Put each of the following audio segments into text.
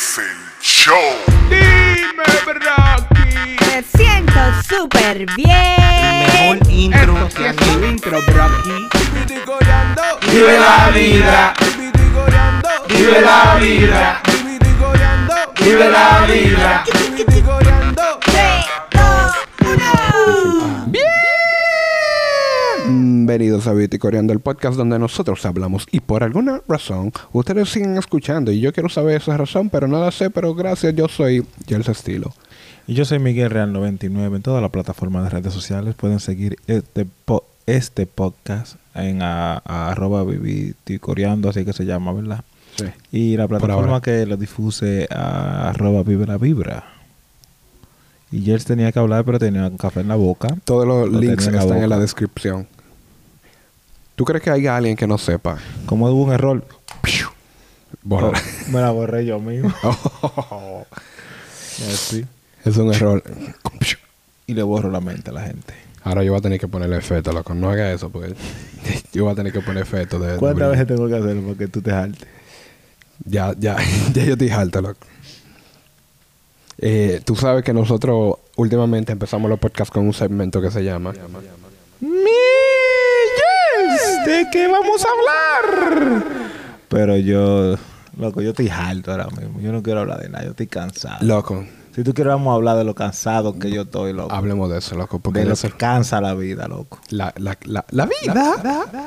Es el show. Dime, Rocky. Me siento súper bien. Mejor intro Esto que es un intro, Rocky. Vive la vida. Vive la vida. Vive la vida. Tres, Bienvenidos a Beauty Coreando, el podcast donde nosotros hablamos y por alguna razón ustedes siguen escuchando y yo quiero saber esa razón, pero no la sé, pero gracias, yo soy Jels Estilo. Y yo soy Miguel Real 99 en todas las plataformas de redes sociales. Pueden seguir este po- este podcast en a, a arroba viviticoreando, así que se llama, ¿verdad? Sí. Y la plataforma que lo difuse a arroba vibra vibra. Y Jels tenía que hablar, pero tenía un café en la boca. Todos los Lo links en están en la descripción. ¿Tú crees que hay alguien que no sepa? Como hubo un error, Borra. me la borré yo mismo. Así. es un error. Y le borro la mente a la gente. Ahora yo voy a tener que ponerle efecto, loco. No haga eso, porque yo voy a tener que poner efecto de... ¿Cuántas veces tengo que hacerlo para que tú te jaltes? Ya, ya, ya yo estoy alto, loco. Eh, tú sabes que nosotros últimamente empezamos los podcasts con un segmento que se llama... ¿De qué vamos a hablar? Pero yo, loco, yo estoy harto ahora mismo. Yo no quiero hablar de nada, yo estoy cansado. Loco, Si tú quieres, vamos a hablar de lo cansado que yo estoy, loco. hablemos de eso, loco. Porque de lo que cansa la vida, loco. la, la, la, la vida...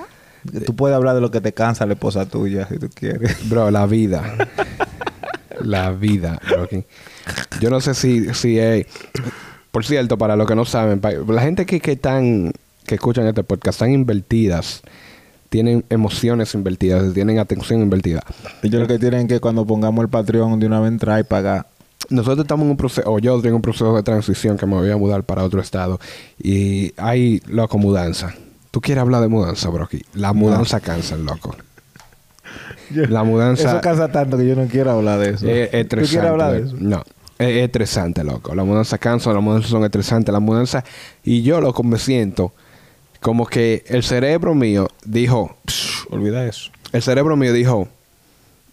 Que Tú puedes hablar de lo que te cansa la esposa tuya, si tú quieres. Bro, la vida. la vida, Rocky. Yo no sé si, si eh, por cierto, para los que no saben, la gente que, que están, que escuchan este podcast están invertidas, tienen emociones invertidas, tienen atención invertida. Ellos lo que tienen que cuando pongamos el Patreon de una vez entrar y pagar. Nosotros estamos en un proceso, o yo en un proceso de transición que me voy a mudar para otro estado y hay loco mudanza. ¿Tú quieres hablar de mudanza, Brocky? La mudanza cansa, loco. La mudanza Eso cansa tanto que yo no quiero hablar de eso. es ¿Tú estresante. quieres hablar de eso? No. Es, es estresante, loco. Las mudanzas cansan, las mudanzas son estresantes. Las mudanzas... Y yo, loco, me siento como que el cerebro mío dijo... Olvida eso. el cerebro mío dijo...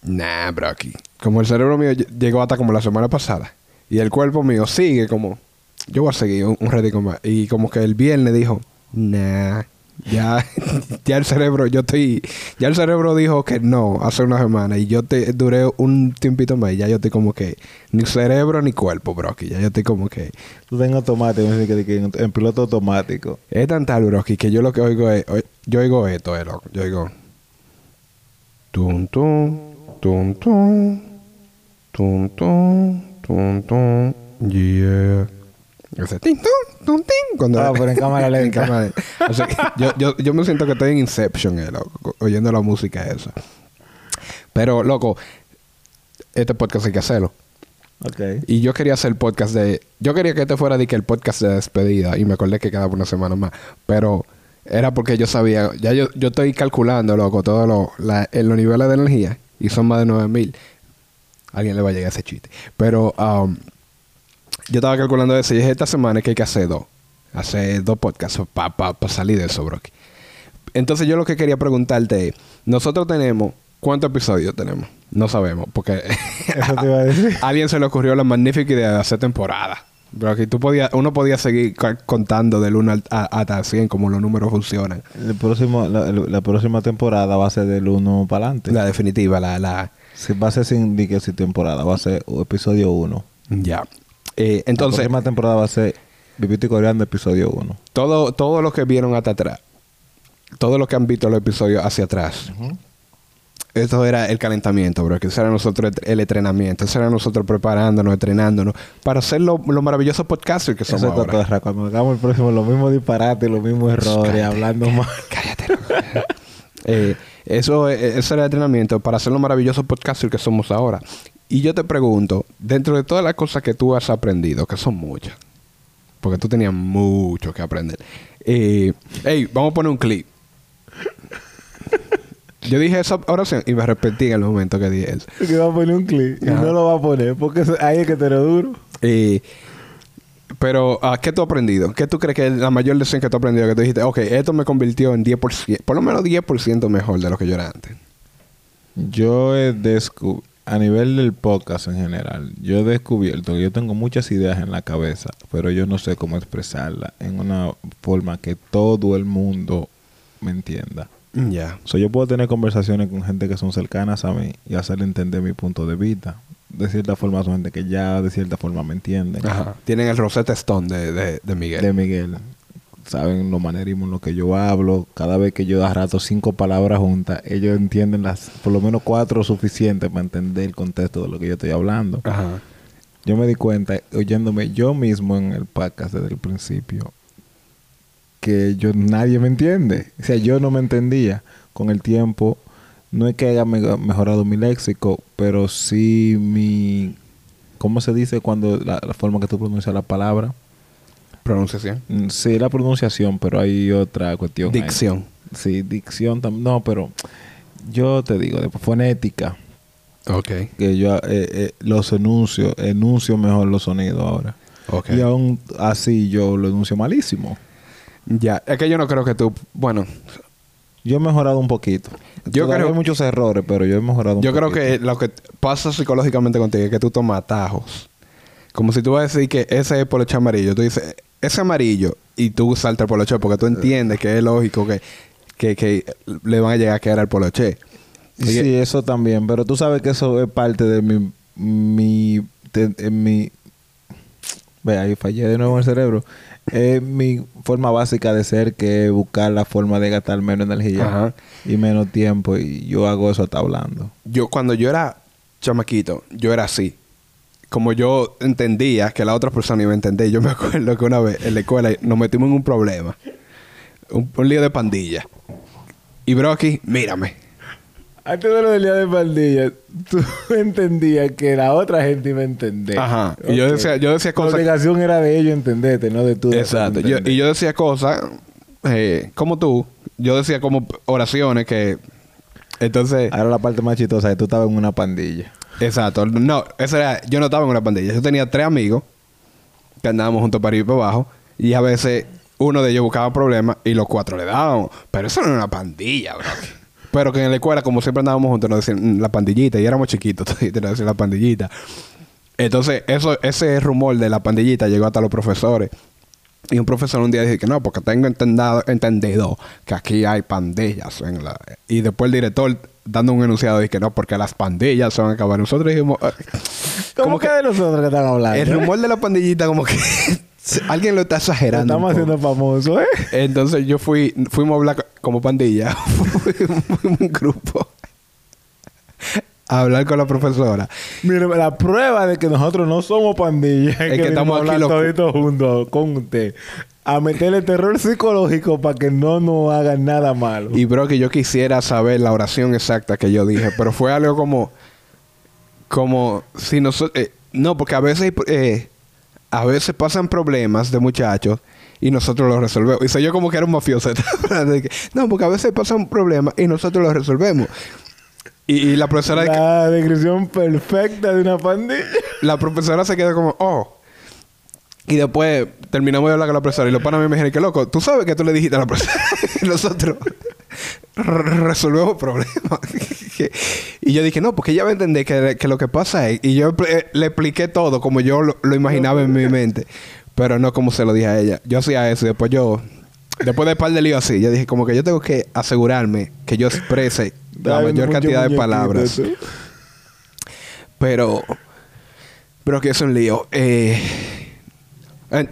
Nah, Brocky. Como el cerebro mío ll- llegó hasta como la semana pasada. Y el cuerpo mío sigue como... Yo voy a seguir un, un ratico más. Y como que el viernes dijo... Nah. Ya, ya el cerebro, yo estoy... Ya el cerebro dijo que no hace una semana. Y yo te duré un tiempito más. Y ya yo estoy como que... Ni cerebro ni cuerpo, Brocky. Ya yo estoy como que... Tú tengo automático, en, piloto automático. Es tan tal, Broski, que yo lo que oigo es... Yo oigo esto, eh, loco. Yo oigo... Tum, tum, tum, tum, tum, tum, tum, tum, yeah. Ese tin, tum, cuando Ah, pero en cámara lenta. en cámara. O sea, yo, yo, yo me siento que estoy en Inception, eh, loco, oyendo la música esa. Pero, loco, este podcast hay que hacerlo. Ok. Y yo quería hacer podcast de... Yo quería que este fuera de que el podcast de despedida. Y me acordé que quedaba una semana más. Pero era porque yo sabía... Ya yo, yo estoy calculando, loco, todos lo, los niveles de energía. Y son más de 9000. Alguien le va a llegar ese chiste. Pero um, yo estaba calculando eso. Y dije, esta semana es que hay que hacer dos. Hacer dos podcasts para salir de eso, Brocky. Entonces yo lo que quería preguntarte es... Nosotros tenemos... ¿Cuántos episodios tenemos? No sabemos. Porque... Eso te iba a decir. A alguien se le ocurrió la magnífica idea de hacer temporada. Pero que tú podías, uno podía seguir contando del 1 al- a- hasta 100 como los números funcionan. El próximo, la, próxima temporada va a ser del 1 para adelante. La definitiva, la... la Si va a ser sin, sin temporada, va a ser episodio 1. ya. Eh, la entonces, próxima temporada va a ser Vivito y Coreando, episodio 1. todo, todo lo que vieron hasta atrás, todos los que han visto los episodios hacia atrás, esto era el calentamiento, bro. Que eso era nosotros el entrenamiento. Eso era nosotros preparándonos, entrenándonos para hacer lo, lo maravilloso podcasters que somos Eso es ahora. cotorra. Cuando hagamos el próximo, los mismos disparates, los mismos errores, Cállate. hablando mal. Cállate. loco. Eh, eso, eh, ese era el entrenamiento para hacer los maravillosos podcasters que somos ahora. Y yo te pregunto, dentro de todas las cosas que tú has aprendido, que son muchas, porque tú tenías mucho que aprender. Eh, hey, vamos a poner un clip. Yo dije esa oración y me arrepentí en el momento que dije eso. Que va a poner un clip y Ajá. no lo va a poner porque ahí es que te lo duro. Eh, pero, ah, ¿qué tú has aprendido? ¿Qué tú crees que es la mayor lección que tú has aprendido? Que tú dijiste, ok, esto me convirtió en 10%, por lo menos 10% mejor de lo que yo era antes. Yo he descubierto. A nivel del podcast en general, yo he descubierto que yo tengo muchas ideas en la cabeza, pero yo no sé cómo expresarlas en una forma que todo el mundo me entienda. Ya. So, yo puedo tener conversaciones con gente que son cercanas a mí y hacerle entender mi punto de vista. De cierta forma son gente que ya de cierta forma me entiende. Ajá. Tienen el Rosetta Stone de, de, de Miguel. De Miguel. Saben los manerismos en los que yo hablo. Cada vez que yo da rato cinco palabras juntas, ellos entienden las, por lo menos cuatro suficientes para entender el contexto de lo que yo estoy hablando. Ajá. Yo me di cuenta, oyéndome yo mismo en el podcast desde el principio, que yo nadie me entiende. O sea, yo no me entendía. Con el tiempo, no es que haya me- mejorado mi léxico, pero sí mi... ¿Cómo se dice cuando la, la forma que tú pronuncias la palabra? Pronunciación. Mm, Sí, la pronunciación, pero hay otra cuestión. ahí. Dicción. Sí, dicción también. No, pero yo te digo, de fonética, Ok. que yo eh, eh, los enuncio, enuncio mejor los sonidos ahora. Ok. Y aún así yo lo enuncio malísimo. Ya. Es que yo no creo que tú... Bueno, Yo he mejorado un poquito. Yo Todavía creo- hay muchos errores, pero yo he mejorado un yo creo poquito. que lo que pasa psicológicamente contigo es que tú tomas atajos. Como si tú vas a decir que ese es poloche amarillo. Tú dices, ese amarillo. Y tú saltas el poloche porque tú entiendes que es lógico que, que, que le van a llegar a quedar al poloche. Sí, eso también. Pero tú sabes que eso es parte de mi... mi, de- mi Ve, ahí fallé de nuevo en el cerebro. Es mi forma básica de ser que es buscar la forma de gastar menos energía Ajá. y menos tiempo. Y yo hago eso hasta hablando. Yo, cuando yo era chamaquito, yo era así. Como yo entendía que la otra persona iba a entender, yo me acuerdo que una vez en la escuela nos metimos en un problema. Un, un lío de pandilla. Y bro, aquí, mírame. Antes de lo del día de pandilla, tú entendías que la otra gente iba a entender. Ajá. Y yo decía, yo decía La cosas. obligación era de ellos entenderte, no de tú. Exacto. Yo- y yo decía cosas eh, como tú. Yo decía como oraciones que. Entonces. Ahora la parte más chistosa es que tú estabas en una pandilla. Exacto. No, eso era. Yo no estaba en una pandilla. Yo tenía tres amigos que andábamos juntos para ir para abajo. Y a veces uno de ellos buscaba problemas y los cuatro le dábamos. Pero eso no era una pandilla, bro. Pero que en la escuela, como siempre andábamos juntos, nos decían "Mm, la pandillita. Y éramos chiquitos, todavía nos decían la pandillita. Entonces, eso, ese rumor de la pandillita llegó hasta los profesores. Y un profesor un día dice que no, porque tengo entendado, entendido que aquí hay pandillas. En la... Y después el director, dando un enunciado, dice que no, porque las pandillas se van a acabar. Nosotros dijimos, "Ah, ¿Cómo como que que de nosotros que están hablando? el rumor de la pandillita, como que alguien lo está exagerando. Estamos un poco. haciendo famoso, ¿eh? Entonces yo fui, fuimos a hablar como pandilla, fuimos un grupo a hablar con la profesora. Mire, la prueba de que nosotros no somos pandillas es, que estamos aquí toditos juntos con usted. A meterle terror psicológico para que no nos hagan nada malo. Y bro, que yo quisiera saber la oración exacta que yo dije, pero fue algo como, como si nosotros, no, porque a veces, eh, a veces pasan problemas de muchachos y nosotros los resolvemos. Y soy yo como que era un mafioso. No, porque a veces pasan problemas y nosotros los resolvemos. Y, y la profesora, la descripción perfecta de una pandilla. la profesora se quedó como, oh. Y después terminamos de hablar con la profesora y los panas me dijeron que loco, tú sabes que tú le dijiste a la profesora y nosotros re- resolvemos problemas. y yo dije, no, porque ella va a entender que, que lo que pasa es... Y yo le expliqué todo como yo lo, lo imaginaba en mi mente, pero no como se lo dije a ella. Yo hacía eso y después yo... Después de un par de líos así, yo dije como que yo tengo que asegurarme que yo exprese la Dale mayor cantidad de palabras. Pero... Pero que es un lío. Eh,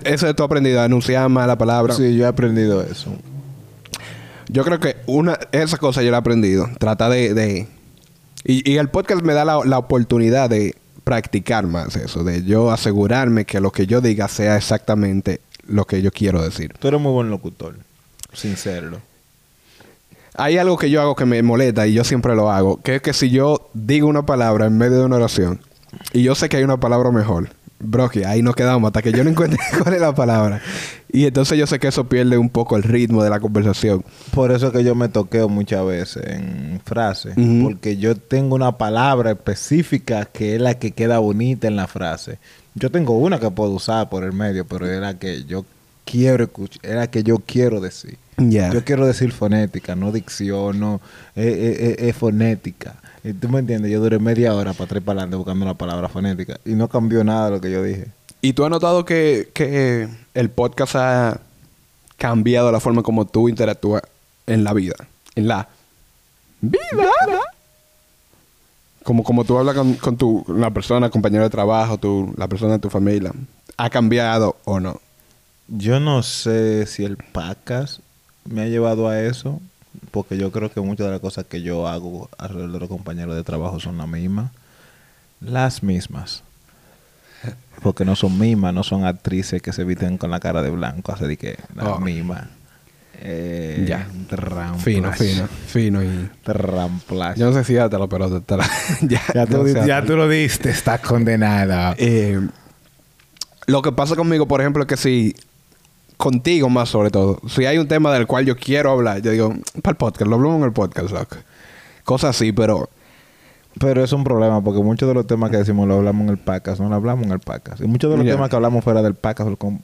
eso de tú aprendido a enunciar más la palabra. Sí, yo he aprendido eso. Yo creo que una esa cosa yo la he aprendido. Trata de... de- y, y el podcast me da la, la oportunidad de practicar más eso. De yo asegurarme que lo que yo diga sea exactamente lo que yo quiero decir. Tú eres muy buen locutor. Sin serlo. Hay algo que yo hago que me molesta y yo siempre lo hago. Que es que si yo digo una palabra en medio de una oración y yo sé que hay una palabra mejor. Bro, que ahí nos quedamos hasta que yo no encuentre cuál es la palabra. Y entonces yo sé que eso pierde un poco el ritmo de la conversación. Por eso es que yo me toqueo muchas veces en frases. Porque yo tengo una palabra específica que es la que queda bonita en la frase. Yo tengo una que puedo usar por el medio, pero es la que yo quiero escuchar, es la que yo quiero decir. Yo quiero decir fonética, no dicción, no. Es es- es- es fonética. Y tú me entiendes, yo duré media hora para atrás y para adelante buscando la palabra fonética. Y no cambió nada de lo que yo dije. ¿Y tú has notado que, que el podcast ha cambiado la forma como tú interactúas en la vida? En la vida. Como, como tú hablas con, con tu, la persona, compañero de trabajo, tu, la persona de tu familia. ¿Ha cambiado o no? Yo no sé si el podcast me ha llevado a eso, porque yo creo que muchas de las cosas que yo hago alrededor de los compañeros de trabajo son las mismas. Las mismas. Porque no son mismas, no son actrices que se visten con la cara de blanco, así que las Oh. mismas. Eh, Ya. Fino, fino, fino y... Tramplash. Yo no sé si pero te la... ya, ya, tú, yo no sé ya tú lo diste, estás condenada. Eh, lo que pasa conmigo, por ejemplo, es que si contigo más sobre todo, si hay un tema del cual yo quiero hablar, yo digo, para el podcast, lo hablamos en el podcast, loco. Cosas así, pero Pero es un problema porque muchos de los temas que decimos lo hablamos en el podcast, no lo hablamos en el podcast. Y muchos de los Ya. temas que hablamos fuera del podcast, con-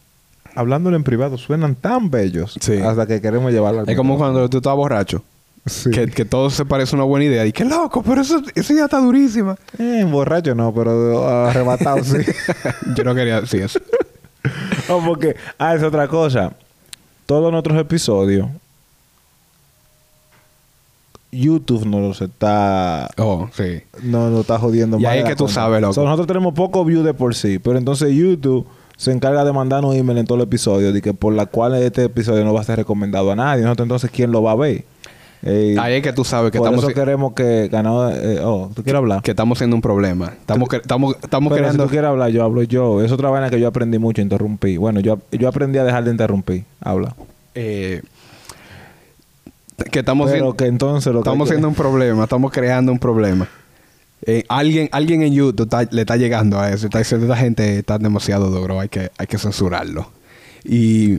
hablándolo en privado, suenan tan bellos Sí. hasta que queremos llevarlo al es como cuando tú estás borracho. Sí. Que, que todo se parece una buena idea. Y que loco, pero eso, esa idea está durísima. Eh, borracho no, pero arrebatado sí. yo no quería decir eso. no, porque, ah, es otra cosa. Todos nuestros episodios, YouTube nos los está Oh, sí. no está jodiendo Y más ahí es que tú sabes, loco. O sea, nosotros tenemos poco view de por sí, pero entonces YouTube se encarga de mandarnos email en todo el episodio de que por la cual este episodio no va a ser recomendado a nadie. Nosotros entonces quién lo va a ver. Eh, Ahí es que tú sabes que por estamos, eso queremos que ganado eh, oh, ¿tú quieres hablar? que estamos siendo un problema. Estamos, que- estamos, estamos Pero creando... si tú quieres hablar, yo hablo yo. Es otra vaina que yo aprendí mucho, interrumpí. Bueno, yo, yo aprendí a dejar de interrumpir. Habla. eh, que estamos Pero siendo- que entonces lo que estamos que- siendo un problema, estamos creando un problema. Eh, alguien, alguien en YouTube le está llegando a eso, está diciendo esta gente está demasiado duro, hay que, hay que censurarlo. Y,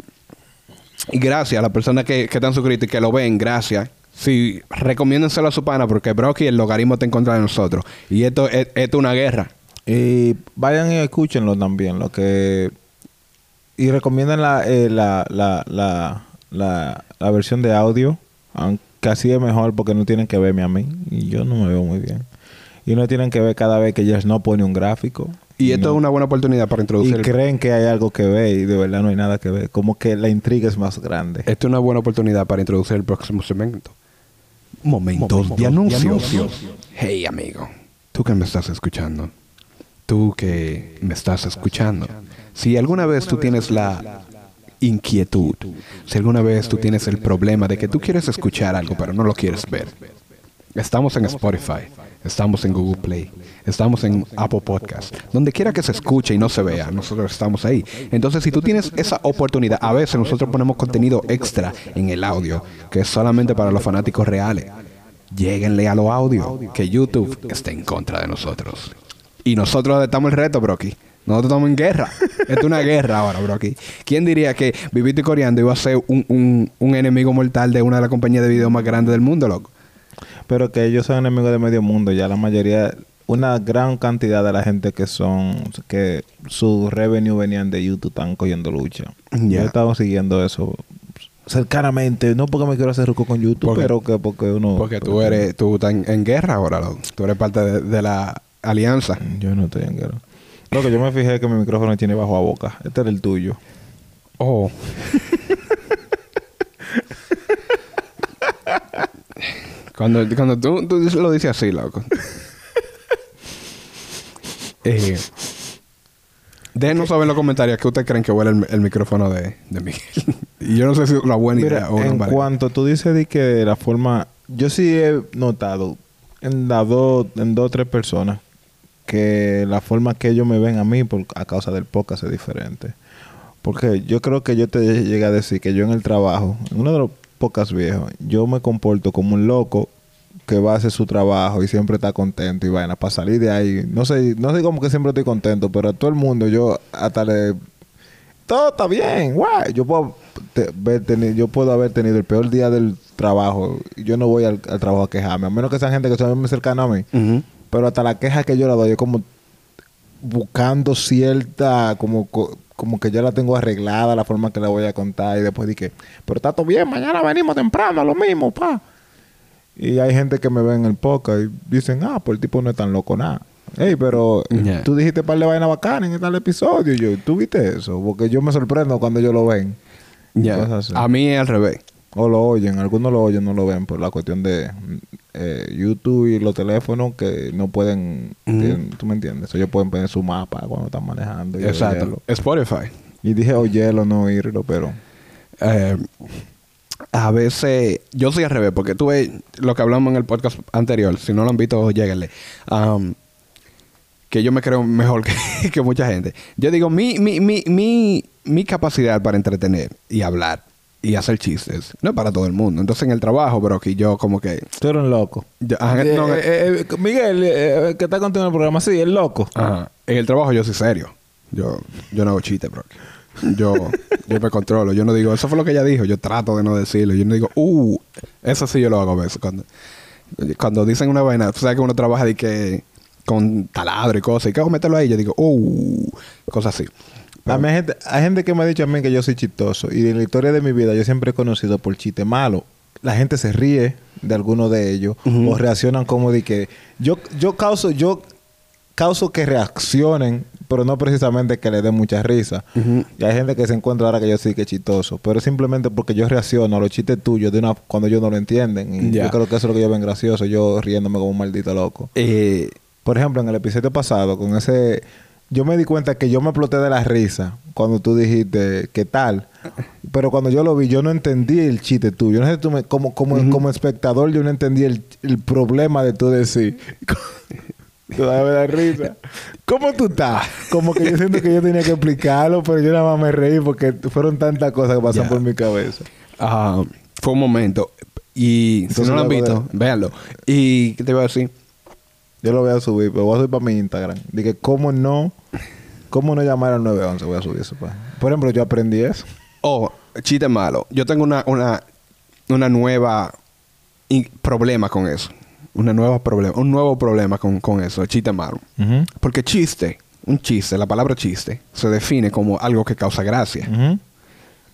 y gracias a las personas que, que están suscritos y que lo ven, gracias. Sí, recomiéndenselo a su pana porque Brocky el logaritmo está en contra de nosotros. Y esto es, esto es una guerra. Y vayan y escúchenlo también, lo que... Y recomiendan la, eh, la, la, la, la, la versión de audio, aunque así es mejor porque no tienen que verme a mí, y yo no me veo muy bien. Y no tienen que ver cada vez que Jess no pone un gráfico. Y esto no- es una buena oportunidad para Y introducir... el- creen que hay algo que ver y de verdad no hay nada que ver. Como que la intriga es más grande. Esto es una buena oportunidad para introducir el próximo segmento. Momentos de anuncios. Hey, amigo. Tú que me estás escuchando. Tú que me estás escuchando. Si alguna vez tú tienes la inquietud, si alguna vez tú tienes el problema de que tú quieres escuchar algo pero no lo quieres ver, estamos en Spotify, estamos en Google Play, estamos en Apple Podcast, donde quiera que se escuche y no se vea, nosotros estamos ahí. Entonces, si tú tienes esa oportunidad, a veces nosotros ponemos contenido extra en el audio, que es solamente para los fanáticos reales. Lléguenle a los audio, que YouTube está en contra de nosotros. Y nosotros estamos el reto, Brocky. Nosotros estamos en guerra. Esto es una guerra ahora, Brocky. ¿Quién diría que Vivito y Coreando iba a ser un, un- un enemigo mortal de una de las compañías de video más grandes del mundo, loco? Pero que ellos son enemigos de medio mundo. Ya la mayoría, una gran cantidad de la gente que son, que su revenue venían de YouTube, están cogiendo lucha. Yo he estado siguiendo eso cercanamente. No porque me quiero hacer rico con YouTube, Porque- pero que porque uno... Porque tú eres, tú estás en, en guerra ahora, loco. Tú eres parte de, de la alianza. Yo no estoy en guerra. Lo que yo me fijé que mi micrófono tiene bajo a boca. Este era el tuyo. Oh. cuando cuando tú, tú lo dices así, loco. eh, déjenos saber en los comentarios que ustedes creen que huele el, el micrófono de, de Miguel. y yo no sé si es una buena Mira, idea o en cuanto tú dices de que la forma... Yo sí he notado en las dos, en dos o tres personas que la forma que ellos me ven a mí por, a causa del podcast es diferente. Porque yo creo que yo te llegué a decir que yo en el trabajo, en uno de los podcasts viejos, yo me comporto como un loco que va a hacer su trabajo y siempre está contento y vaina para salir de ahí. No sé, no sé cómo que siempre estoy contento, pero a todo el mundo yo hasta le todo está bien, guay. Yo puedo, te- ver teni- yo puedo haber tenido el peor día del trabajo. Yo no voy al, al trabajo a quejarme, a menos que sean gente que son muy cercana a mí. Pero hasta la queja que yo la doy es como buscando cierta, como, co- como que ya la tengo arreglada, la forma que la voy a contar, y después dije, pero está todo bien, mañana venimos temprano, lo mismo, pa. Y hay gente que me ve en el podcast y dicen, ah, pues el tipo no es tan loco nada. Ey, pero Yeah. tú dijiste par de vainas bacanas en tal episodio. Y yo, ¿tú viste eso? Porque yo me sorprendo cuando ellos lo ven. Así. A mí es al revés. O lo oyen, algunos lo oyen, no lo ven por la cuestión de eh, YouTube y los teléfonos que no pueden, tienen- tú me entiendes, ellos pueden poner su mapa cuando están manejando. y Exacto. Spotify. Y dije oírlo, no oírlo, pero Eh, a veces, yo soy al revés, porque tú ves lo que hablamos en el podcast anterior. Si no lo han visto, lléguenle. Am, que yo me creo mejor que, que mucha gente. Yo digo, mi, mi, mi, mi, mi capacidad para entretener y hablar y hacer chistes no es para todo el mundo. Entonces, en el trabajo, bro, que yo como que. tú eres un loco. yo- ajá, Eh, no, eh, eh, eh, Miguel, que está contigo en el programa, sí, el loco. Ajá. En el trabajo yo soy serio. Yo, yo no hago chistes, bro. Yo, yo me controlo. Yo no digo, eso fue lo que ella dijo. Yo trato de no decirlo. Yo no digo, uh, eso sí yo lo hago a veces. Cuando, cuando dicen una vaina, tú sabes que uno trabaja de que con taladro y cosas. Y que meterlo ahí. Yo digo, uh, cosas así. A mí hay gente, hay gente que me ha dicho a mí que yo soy chistoso. Y en la historia de mi vida yo siempre he conocido por chiste malo. La gente se ríe de alguno de ellos o reaccionan como de que yo yo causo yo causo que reaccionen, pero no precisamente que le den mucha risa. Ujú. Y hay gente que se encuentra ahora que yo sí que es chistoso, pero es simplemente porque yo reacciono a los chistes tuyos de una cuando ellos no lo entienden y yo creo que eso es lo que yo ven gracioso, yo riéndome como un maldito loco. Eh, Por ejemplo, en el episodio pasado, con ese. Yo me di cuenta que yo me exploté de la risa cuando tú dijiste, ¿qué tal? Pero cuando yo lo vi, yo no entendí el chiste tuyo. No sé, tú me- como, como, como espectador, yo no entendí el, el problema de tú decir. Todavía me da risa. ¿Cómo tú estás? Como que yo siento que yo tenía que explicarlo, pero yo nada más me reí porque fueron tantas cosas que pasan por mi cabeza. fue un momento. Y si no lo han visto, véanlo. ¿Y qué te iba a decir? Yo lo voy a subir, pero voy a subir para mi Instagram. Dije, ¿cómo no? ¿Cómo no llamar al 911? Voy a subir eso. pa. Por ejemplo, yo aprendí eso. Oh, chiste malo. Yo tengo una, una, una nueva problema con eso. Una nueva problema, un nuevo problema con, con eso, el chiste malo. Porque chiste, un chiste, la palabra chiste, se define como algo que causa gracia.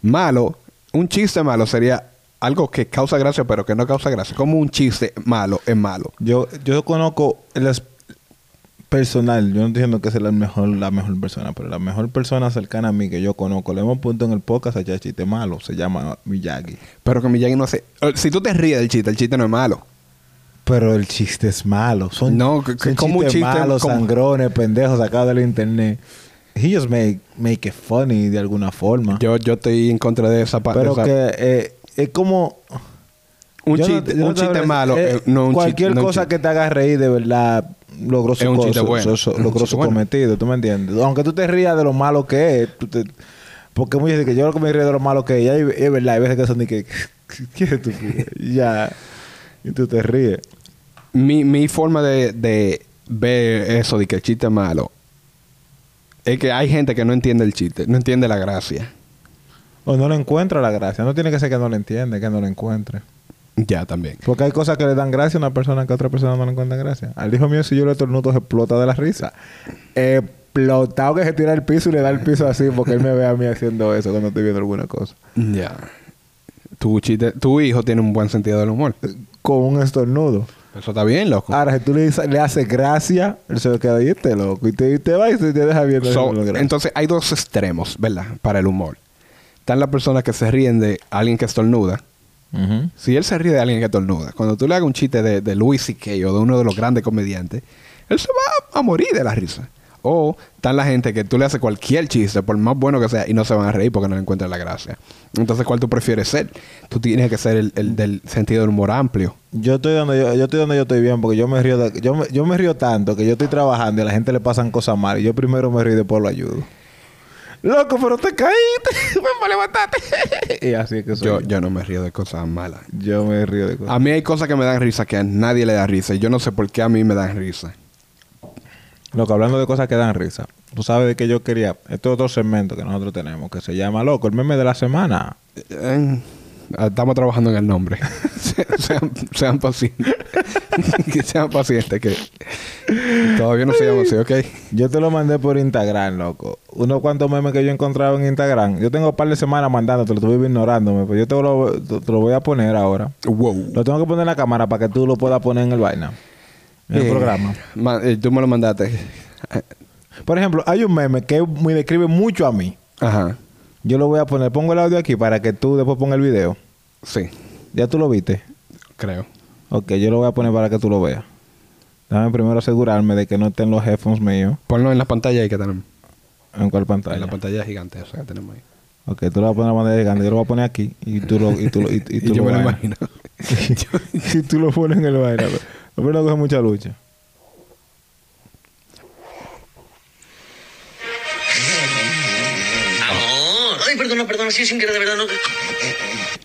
Malo, un chiste malo sería algo que causa gracia, pero que no causa gracia. Como un chiste malo es malo. Yo, yo conozco el es- personal, yo no estoy diciendo que sea la mejor, la mejor persona, pero la mejor persona cercana a mí que yo conozco, le hemos puesto en el podcast a chiste malo, se llama Miyagi. Pero que Miyagi no hace. eh, Si tú te ríes del chiste, el chiste no es malo. Pero el chiste es malo. Son, No, que- son como chistes chiste- malos, como- sangrones, pendejos sacados del internet. He just make, make it funny de alguna forma. Yo, yo estoy en contra de esa parte. pero que eh, es como... un Yo chiste, no un te chiste malo, eh, no un cualquier chiste, no un cosa que te haga reír de verdad logró su, Es un co- chiste su- bueno. su- logró su bueno. cometido, ¿tú me entiendes? Aunque tú te rías de lo malo que es, tú te- porque muchas veces que yo lo que me río de lo malo que es, y es verdad, hay veces que son de que, ¿qué es ya, y tú te ríes. Mi, mi forma de, de ver eso de que el chiste es malo es que hay gente que no entiende el chiste, no entiende la gracia. O no le encuentra la gracia, no tiene que ser que no le entiende, que no le encuentre. Ya también. Porque hay cosas que le dan gracia a una persona que a otra persona no le encuentra gracia. Al hijo mío, si yo le estornudo, se explota de la risa. Explotado que se tira al piso y le da el piso así porque él me ve a mí haciendo eso cuando estoy viendo alguna cosa. Ya. Tu, chiste, tu hijo tiene un buen sentido del humor. Con un estornudo. Eso está bien, loco. Ahora, si tú le, le haces gracia, él se queda ahí, este loco. Y te, te va y se te deja viendo. So, entonces hay dos extremos, ¿verdad? Para el humor. Están las personas que se ríen de alguien que estornuda. Ujú. Si él se ríe de alguien que estornuda, cuando tú le hagas un chiste de, de Louis C.K. o de uno de los grandes comediantes, él se va a morir de la risa. O están la gente que tú le haces cualquier chiste, por más bueno que sea, y no se van a reír porque no le encuentran la gracia. Entonces, ¿cuál tú prefieres ser? Tú tienes que ser el, el del sentido del humor amplio. Yo estoy donde yo, yo estoy donde yo estoy bien porque yo me río de- yo, me, yo me río tanto que yo estoy trabajando y a la gente le pasan cosas mal y yo primero me río y después lo ayudo. Loco, pero te caíste. Ven para levantarte. y así es que soy Yo, yo. no me río de cosas malas. Yo me río de cosas. A mí hay cosas que me dan risa que a nadie le da risa. Y yo no sé por qué a mí me dan risa. Loco, hablando de cosas que dan risa. Tú sabes de que yo quería. Este otro segmento que nosotros tenemos que se llama Loco, el meme de la semana. Eh, Estamos trabajando en el nombre. Se- sean, sean pacientes. que sean pacientes, que todavía no se llama así, ¿ok? Yo te lo mandé por Instagram, loco. Unos cuantos memes que yo he encontrado en Instagram. Yo tengo un par de semanas mandándote, lo tuve ignorándome, pero yo te lo, te- te lo voy a poner ahora. Wow. Lo tengo que poner en la cámara para que tú lo puedas poner en el vaina. En el Eh, programa. ma- eh, tú me lo mandaste. Por ejemplo, hay un meme que me describe mucho a mí. Ajá. Yo lo voy a poner, pongo el audio aquí para que tú después pongas el video. Sí, ¿Ya tú lo viste? creo. Ok, yo lo voy a poner para que tú lo veas. Déjame primero asegurarme de que no estén los headphones míos. Ponlo en la pantalla ahí que tenemos. ¿En cuál pantalla? En la pantalla gigante esa que tenemos ahí. Ok, tú lo vas a poner en la pantalla gigante. Yo lo voy a poner aquí y tú lo, y tú lo, y, y Y, tú yo lo me lo imagino. y tú lo pones en el vaina. Pero no coge mucha lucha. Ay, perdona, perdona, sí, sin querer, de verdad. No...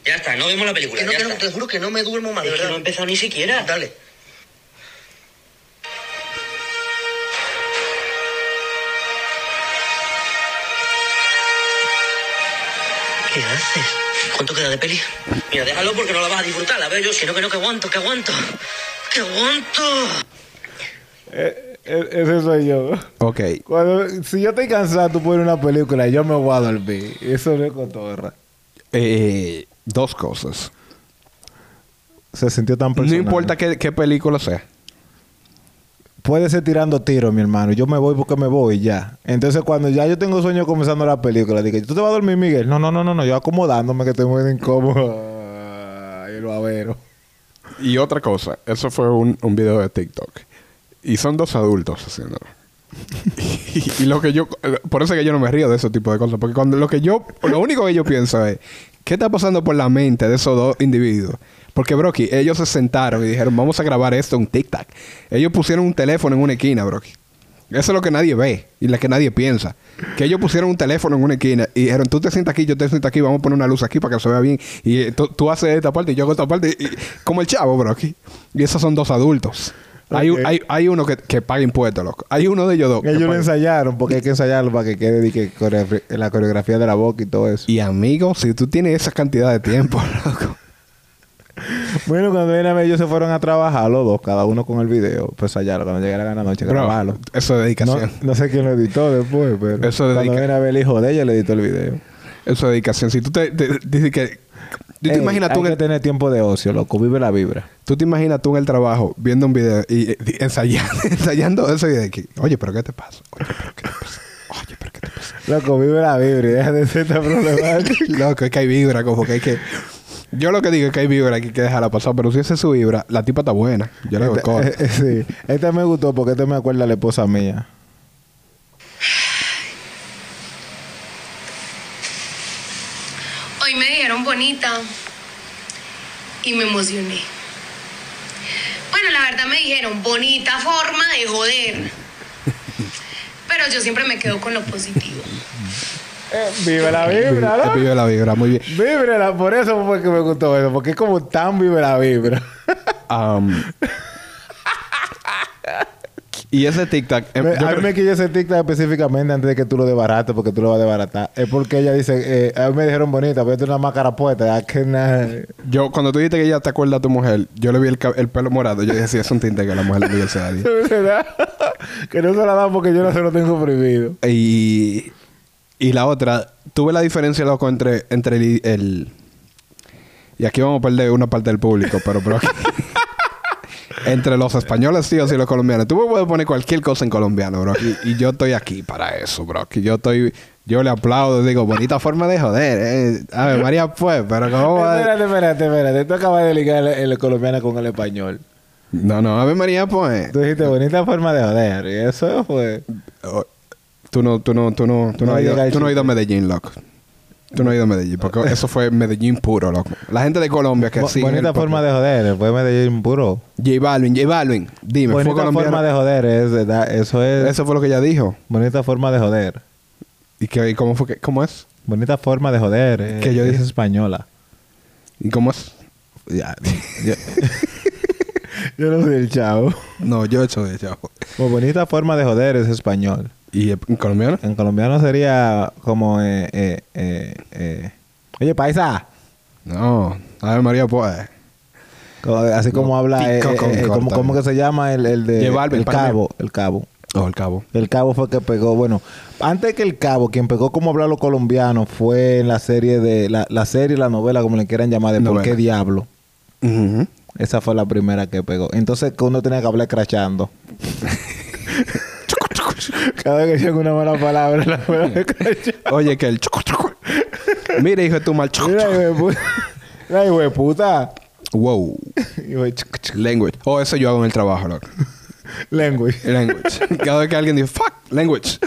Ya está, no vemos la película. Que no, ya que no, está. te juro que no me duermo más, de Es que verdad. no he empezado ni siquiera. Dale. ¿Qué haces? ¿Cuánto queda de peli? Mira, déjalo porque no la vas a disfrutar. La veo yo, si no, que no, que aguanto, que aguanto. ¡Que aguanto! Eh, ese soy yo. ok. Cuando, si yo estoy cansado, tú pones una película y yo me voy a dormir. Eso no es cotorra. Eh, dos cosas. Se sintió tan No personal. importa qué, qué película sea. Puede ser tirando tiros, mi hermano. Yo me voy porque me voy y ya. Entonces, cuando ya yo tengo sueño comenzando la película, dije, ¿tú te vas a dormir, Miguel? No, no, no, no, no. Yo acomodándome que estoy muy incómodo. Ay, el babero. Y otra cosa, eso fue un, un video de TikTok. Y son dos adultos haciéndolo. y, y lo que yo... Por eso es que yo no me río de ese tipo de cosas. Porque cuando lo que yo... Lo único que yo pienso es... ¿Qué está pasando por la mente de esos dos individuos? Porque, Brocky, ellos se sentaron y dijeron... Vamos a grabar esto en TikTok. Ellos pusieron un teléfono en una esquina, Brocky. Eso es lo que nadie ve y lo que nadie piensa. Que ellos pusieron un teléfono en una esquina y dijeron, tú te sientas aquí, yo te siento aquí, vamos a poner una luz aquí para que se vea bien. Y eh, tú, haces esta parte y yo hago esta parte. como el chavo, bro, aquí. Y esos son dos adultos. Hay, Ok. hay, hay uno que, que paga impuestos, loco. Hay uno de ellos dos. Ellos lo ensayaron porque hay que ensayarlo para que quede que, la coreografía de la boca y todo eso. Y amigo, si tú tienes esa cantidad de tiempo, loco. Bueno, cuando viene a ver, ellos se fueron a trabajar los dos, cada uno con el video. Pues ensayarlo. Cuando llegara la noche, grabarlo. eso es dedicación. no sé quién lo editó después, pero Eso cuando viene a ver el hijo de ella, le editó el video. Eso es dedicación. Si tú te, te- dices que... ¿Tú te, Ey, imaginas tú hay en que el, tener tiempo de ocio, loco. Vive la vibra. tú te imaginas tú en el trabajo viendo un video y, y ensayando, ensayando eso y de que, oye, pero ¿qué te pasa? Oye, pero ¿qué te pasa? Oye, pero ¿qué te pasa? Loco, vive la vibra y deja de ser tan problemático. Loco, es que hay vibra, como que hay que... Yo lo que digo es que hay vibra, que hay que dejarla pasar. Pero si esa es su vibra, la tipa está buena. Yo le doy Este- eh, eh, sí. Esta me gustó porque este me acuerda a la esposa mía. Hoy me dijeron bonita y me emocioné. Bueno, la verdad me dijeron bonita forma de joder. Pero yo siempre me quedo con lo positivo. vive la vibra, Vi- Vive la vibra, muy bien. Vibra, por eso fue que me gustó eso, porque es como tan vive la vibra. y ese TikTok... Me- yo a mí me quilló ese TikTok específicamente antes de que tú lo desbarates, porque tú lo vas a desbaratar. Es porque ella dice, eh, a mí me dijeron bonita, pero yo tengo una máscara puesta. Que yo, cuando tú dijiste que ella te acuerda a tu mujer, yo le vi el, pelo morado. Yo dije, sí, es un tinte que la mujer Miguel se da. ¿Verdad? que no se la dan porque yo no se lo tengo prohibido. Y, y la otra, tuve la diferencia, loco, entre, entre el, el- Y aquí vamos a perder una parte del público, pero... pero entre los españoles, tíos, y los colombianos. Tú me puedes poner cualquier cosa en colombiano, bro. Y, y yo estoy aquí para eso, bro. Que yo estoy... Yo le aplaudo, digo, bonita forma de joder, eh. A ver, María, pues, pero ¿cómo va? Espérate, espérate, espérate. Tú acabas de ligar el, el colombiano con el español. No, no, a ver, María, pues. Tú dijiste bonita forma de joder. Y eso fue. Oh, Tú no, tú no, tú no, tú no, No has ido, tú no has ido a. Medellín, loco. Tú no has ido a Medellín, porque eso fue Medellín puro, loco. La gente de Colombia que Bo- sí. bonita forma de joder. Me Medellín puro. J Balvin, J Balvin. Dime, fue bonita colombiano. forma de joder. Es, eso es. Eso fue lo que ella dijo. Bonita forma de joder. ¿Y, que, y cómo fue que, cómo es? Bonita forma de joder. eh, Que yo es dije- española. ¿Y cómo es? Ya, yo, yo no soy el chavo. No, yo he hecho de chavo. Bonita forma de joder es español. ¿Y en colombiano? En colombiano sería como... Eh, eh, eh, eh. Oye, paisa. No. Ave María puede. Co- Así como habla, eh, eh, con eh, como. ¿cómo que se llama el, el de el cabo? El cabo. Oh, el cabo. El cabo fue que pegó, bueno, antes que el cabo, quien pegó como hablar los colombianos fue en la serie de, la, la serie, la novela, como le quieran llamar, de por qué diablo. Esa fue la primera que pegó. Entonces que uno tenía que hablar crachando. Cada vez que decían una mala palabra, la. Oye, que el choco choco. Mira, hijo de tu mal choco. Mira, hijo de puta. Mira, hijo de puta. Wow. Language. Oh, eso yo hago en el trabajo, loco. Language. Language. Cada vez que alguien dice, fuck, language.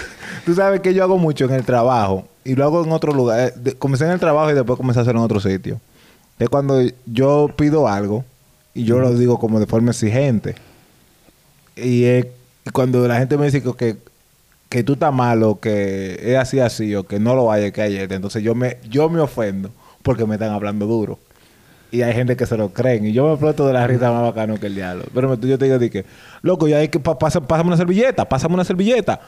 Tú sabes que yo hago mucho en el trabajo y lo hago en otro lugar. Eh, comencé en el trabajo y después comencé a hacerlo en otro sitio. Es cuando yo pido algo y yo lo digo como de forma exigente. Y es cuando la gente me dice que, que, tú estás malo, que es así, así, o que no lo vaya, que ayer. Entonces yo me, yo me ofendo porque me están hablando duro. Y hay gente que se lo creen. Y yo me exploto de la risa más bacano que el diablo. Pero yo te digo, di que, loco, ya hay que pa- pasa- pásame una servilleta, pásame una servilleta.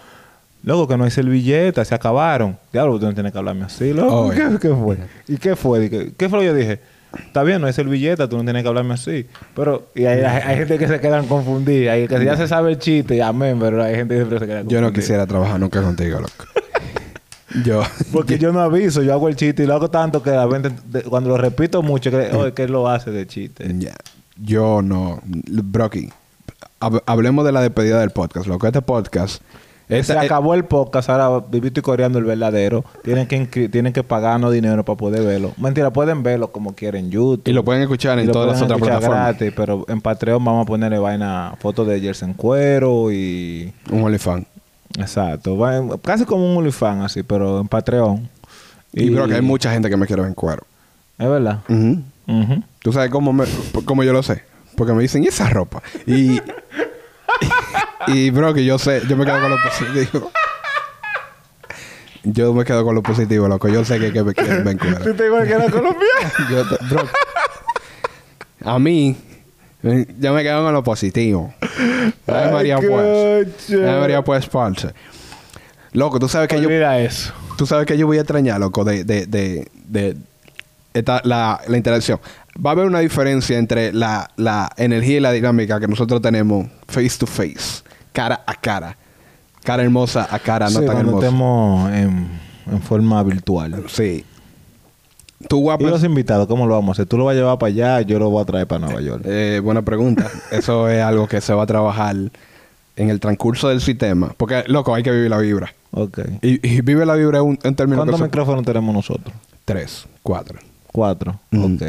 Loco, que no hay servilleta, se acabaron. Diablo, tú no tienes que hablarme así, loco. Oh, ¿Qué, qué fue? ¿Y qué fue? Que- ¿Qué fue lo que yo dije? Está bien, no hay servilleta, tú no tienes que hablarme así. Pero, y hay, hay- hay gente que se quedan confundidas. Hay que ya se sabe el chiste, amén, pero hay gente que siempre se queda confundida. Yo no quisiera trabajar nunca contigo, loco. Yo. Porque yo no aviso, yo hago el chiste y lo hago tanto que la gente, de- cuando lo repito mucho, que, oye, que él lo hace de chiste. Yo no. Brocky. hab- hablemos de la despedida del podcast, loco. Este podcast. Se acabó el podcast, ahora vivito y coreando el verdadero. Tienen que tienen que pagarnos dinero para poder verlo. Mentira, pueden verlo como quieren en YouTube. y lo pueden escuchar Y en todas las otras plataformas. gratis, pero en Patreon vamos a ponerle vaina, fotos de Jersey en cuero y... Un OnlyFans. Exacto. Va casi como un OnlyFans así, pero en Patreon. Y, bro, que hay mucha gente que me quiere ver en cuero. Es verdad. ¿Tú sabes cómo, me, cómo yo lo sé? Porque me dicen, ¿y esa ropa? Y, y, bro, que yo sé, yo me quedo con lo positivo. Yo me quedo con lo positivo, loco. Yo sé que, que me quieren. ¿Tú te igual que la colombiana? Yo te- bro, a mí, yo me quedo con lo positivo. Ay, María pues. María pues, parce. Loco, tú sabes que yo... Mira eso. Tú sabes que yo voy a extrañar, loco, de, de, de, de esta, la, la interacción. Va a haber una diferencia entre la, la energía y la dinámica que nosotros tenemos face to face, cara a cara. Cara hermosa a cara no Sí, tan hermosa. en, en forma virtual. Sí. Tú ¿Y guapas. los invitados cómo lo vamos a hacer? ¿Tú lo vas a llevar para allá? Yo lo voy a traer para Nueva York. Eh, buena pregunta. Eso es algo que se va a trabajar en el transcurso del sistema. Porque, loco, hay que vivir la vibra. Ok. Y, y vive la vibra en un en términos ¿Cuántos micrófonos tenemos nosotros? Tres, cuatro. Cuatro. Mm. Ok.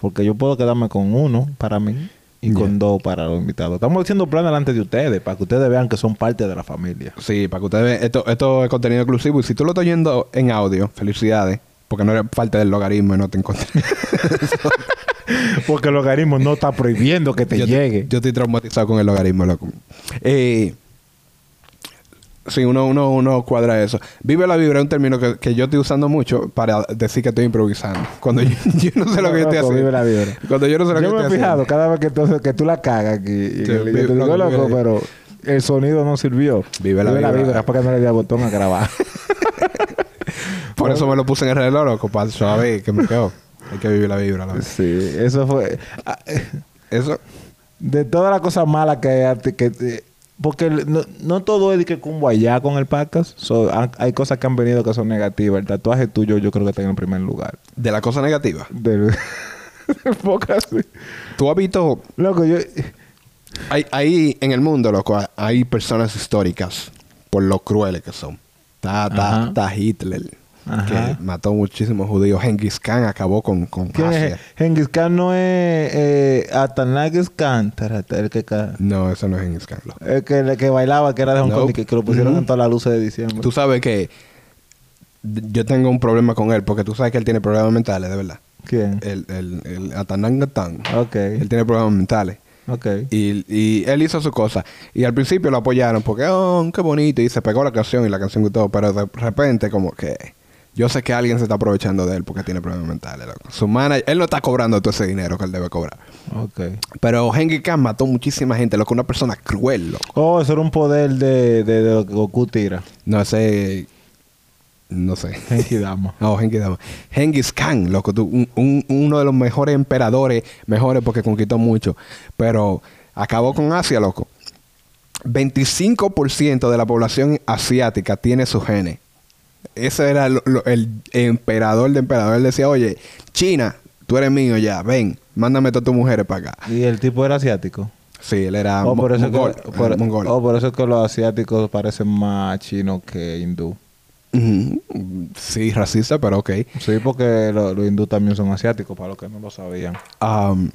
Porque yo puedo quedarme con uno para mí y con dos para los invitados. Estamos haciendo plan delante de ustedes para que ustedes vean que son parte de la familia. Sí, para que ustedes vean, esto, esto es contenido exclusivo. Y si tú lo estás oyendo en audio, felicidades. Porque no eres parte del logaritmo y no te encontré. Porque el logaritmo no está prohibiendo que te yo, llegue. Yo estoy traumatizado con el logaritmo, loco. Eh, sí, uno, uno, uno cuadra eso. Vive la vibra es un término que, que yo estoy usando mucho para decir que estoy improvisando. Cuando yo, yo no sé lo que estoy Loco, haciendo. vive la vibra. Cuando yo no sé lo que Yo me he estoy fijado haciendo. cada vez que, tú- que tú la cagas aquí. Sí, yo te digo, loco, pero el sonido no sirvió. Vive la vibra. para que no le dé al botón a grabar. Por eso me lo puse en el reloj, loco, para saber que me quedó. Hay que vivir la vibra, loco. sí, eso fue... ah, Eso, De todas las cosas malas. Que, que- porque no, no todo es de que cumbo allá con el podcast. So, hay cosas que han venido que son negativas. El tatuaje tuyo yo creo que está en el primer lugar. de la cosa negativa. Del... del podcast, sí. Tú has visto Loco, yo... Hay, hay en el mundo, loco, hay personas históricas por lo crueles que son. Está, está, está Hitler, Ajá. que mató muchísimos judíos. Genghis Khan acabó con, con ¿Quién Asia. Genghis Khan no es eh, Atanagis Khan, tarata, el que, ca- No, eso no es Genghis Khan. loco. el que, el que bailaba, que era de Hong Kong, Nope. y que, que lo pusieron Ujú. en todas las luces de diciembre. Tú sabes que yo tengo un problema con él, porque tú sabes que él tiene problemas mentales, de verdad. ¿Quién? El, el, el Atanangatán. Ok. Él tiene problemas mentales. Ok. Y, y él hizo su cosa. Y al principio lo apoyaron porque, oh, qué bonito. Y se pegó la canción y la canción gustó. Pero de repente, como que yo sé que alguien se está aprovechando de él porque tiene problemas mentales. Loco. Su manager, él no está cobrando todo ese dinero que él debe cobrar. Ok. Pero Genghis Khan mató muchísima gente, loco. Una persona cruel, loco. Oh, eso era un poder de, de, de lo que Goku tira. No sé. No sé. Genki Dama. No, Genghis Dama. Genghis Khan, loco, tú, un- un- uno de los mejores emperadores, mejores porque conquistó mucho, pero acabó con Asia, loco. 25% de la población asiática tiene sus genes. Ese era lo- lo- el emperador de emperador. Él decía, oye, China, tú eres mío ya, ven, mándame todas tus mujeres para acá. ¿Y el tipo era asiático? Sí, él era Oh, mo- por eso, mongol, que, por, mongol. oh, por eso es que los asiáticos parecen más chinos que hindú. Sí, racista, pero ok. Sí, porque lo- los hindú también son asiáticos, para los que no lo sabían. Um,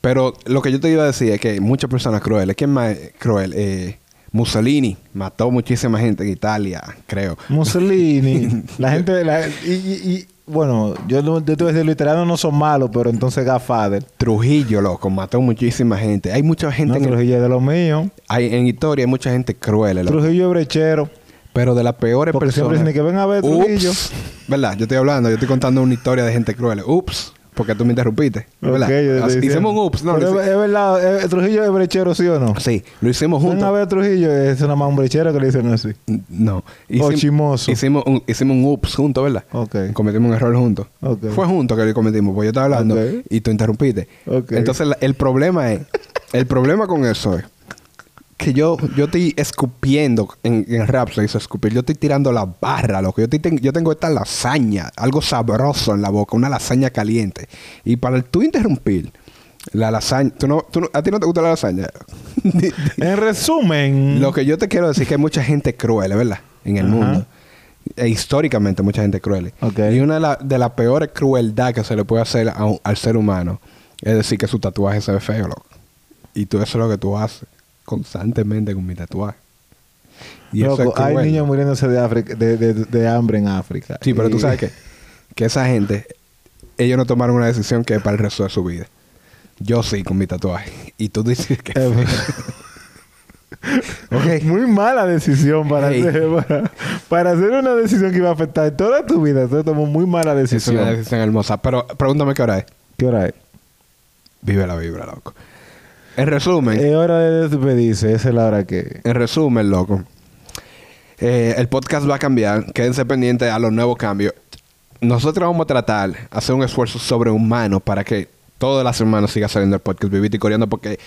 pero lo que yo te iba a decir es que muchas personas crueles. ¿Quién más es cruel? Eh, Mussolini mató muchísima gente en Italia, creo. Mussolini, la gente de la... Y, y- y, bueno, yo, no- yo te voy a decir, los italianos no son malos, pero entonces Gafader. Trujillo, loco, mató muchísima gente. Hay mucha gente No, en, Trujillo es de los míos. hay, en historia, hay mucha gente cruel. loco. Trujillo es brechero. Pero de las peores Porque siempre personas. dicen que ven a ver Trujillo. Ups. ¿Verdad? Yo estoy hablando, yo estoy contando una historia de gente cruel. Ups. Porque tú me interrumpiste. ¿Verdad? Yo te Hicimos un ups, ¿no? Pero es, es verdad, eh, Trujillo es brechero, ¿sí o no? Sí, lo hicimos juntos. ver Trujillo, es una más un brechero que le dicen así. No. O chimoso. Hicimos un, hicimos un ups juntos, ¿verdad? Ok. Cometimos un error juntos. Ok. Fue juntos que lo cometimos, porque yo estaba hablando y tú interrumpiste. Ok. Entonces la- el problema es, el problema con eso es que yo, yo estoy escupiendo en, en rap se dice escupir, yo estoy tirando la barra, loco. Yo, estoy yo tengo esta lasaña, algo sabroso en la boca, una lasaña caliente. Y para tú interrumpir, la lasaña, ¿tú no, tú no- ¿a ti no te gusta la lasaña? En resumen, Lo que yo te quiero decir es que hay mucha gente cruel, ¿verdad? En el Ajá. mundo. E históricamente mucha gente cruel. Ok. Y una de las de las peores crueldad que se le puede hacer a un- al ser humano es decir que su tatuaje se ve feo, loco. Y tú eso es lo que tú haces constantemente con mi tatuaje. Y eso loco, es hay niños muriéndose de, África, de, de- de hambre en África. Sí, pero tú sabes que, que esa gente, ellos no tomaron una decisión que es para el resto de su vida. Yo sí con mi tatuaje. Y tú dices que... Eh, ok. Muy mala decisión para, hacer, para, para hacer una decisión que iba a afectar toda tu vida. Tú tomó muy mala Es decisión. una decisión hermosa. Pero pregúntame qué hora es. ¿Qué hora es? Vive la vibra, loco. En resumen, Es hora de despedirse. Esa es la hora que... en resumen, loco. eh, el podcast va a cambiar. Quédense pendientes a los nuevos cambios. Nosotros vamos a tratar de hacer un esfuerzo sobrehumano para que todas las semanas siga saliendo el podcast Vivito y Coreando porque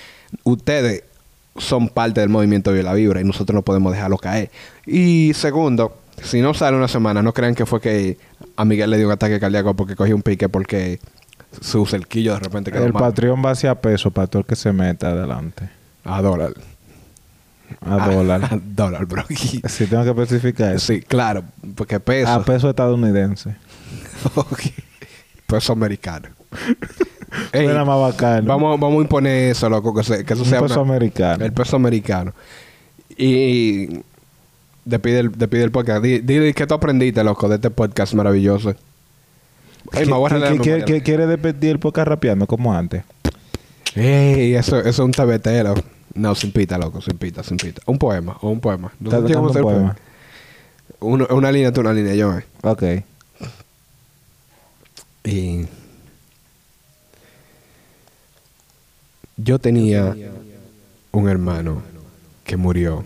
ustedes son parte del movimiento de la vibra y nosotros no podemos dejarlo caer. Y segundo, si no sale una semana, no crean que fue que a Miguel le dio un ataque cardíaco porque cogió un pique porque su cerquillo de repente quedó El. Patreon va hacia peso para todo el que se meta adelante. A dólar. A A dólar. dólar, bro. Si tengo que especificar eso. Sí, claro, porque peso. A peso estadounidense. Ok. Peso americano. Ey, Suena más bacano. vamos, vamos a imponer eso, loco, que, se- que eso sea peso una- americano. El peso americano. Y despide el, despide el podcast. Di- Dile qué tú aprendiste, loco, de este podcast maravilloso. Ey, me voy a ¿Qué- ¿Quiere despedir el podcast rapeando como antes? Ey, eso, eso es un tabetero. No, sin pita, loco, sin pita, sin pita. Un poema, o un poema. Hacer un poema. Uno- una línea, tú una línea, yo. eh. Ok. Y yo tenía un hermano que murió.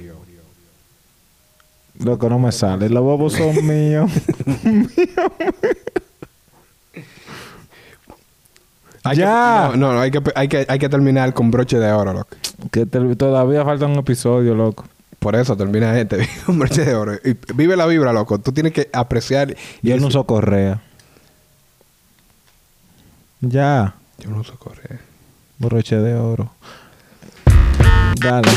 Loco, no me sale. Los bobos son míos. Hay Ya. Que, no, no, hay que, hay, que, hay que terminar con broche de oro, loco. que te- todavía falta un episodio, loco. Por eso termina este con broche de oro. Y vive la vibra, loco. Tú tienes que apreciar. y Yo no uso correa. Ya. Yo no uso correa. Broche de oro. Dale.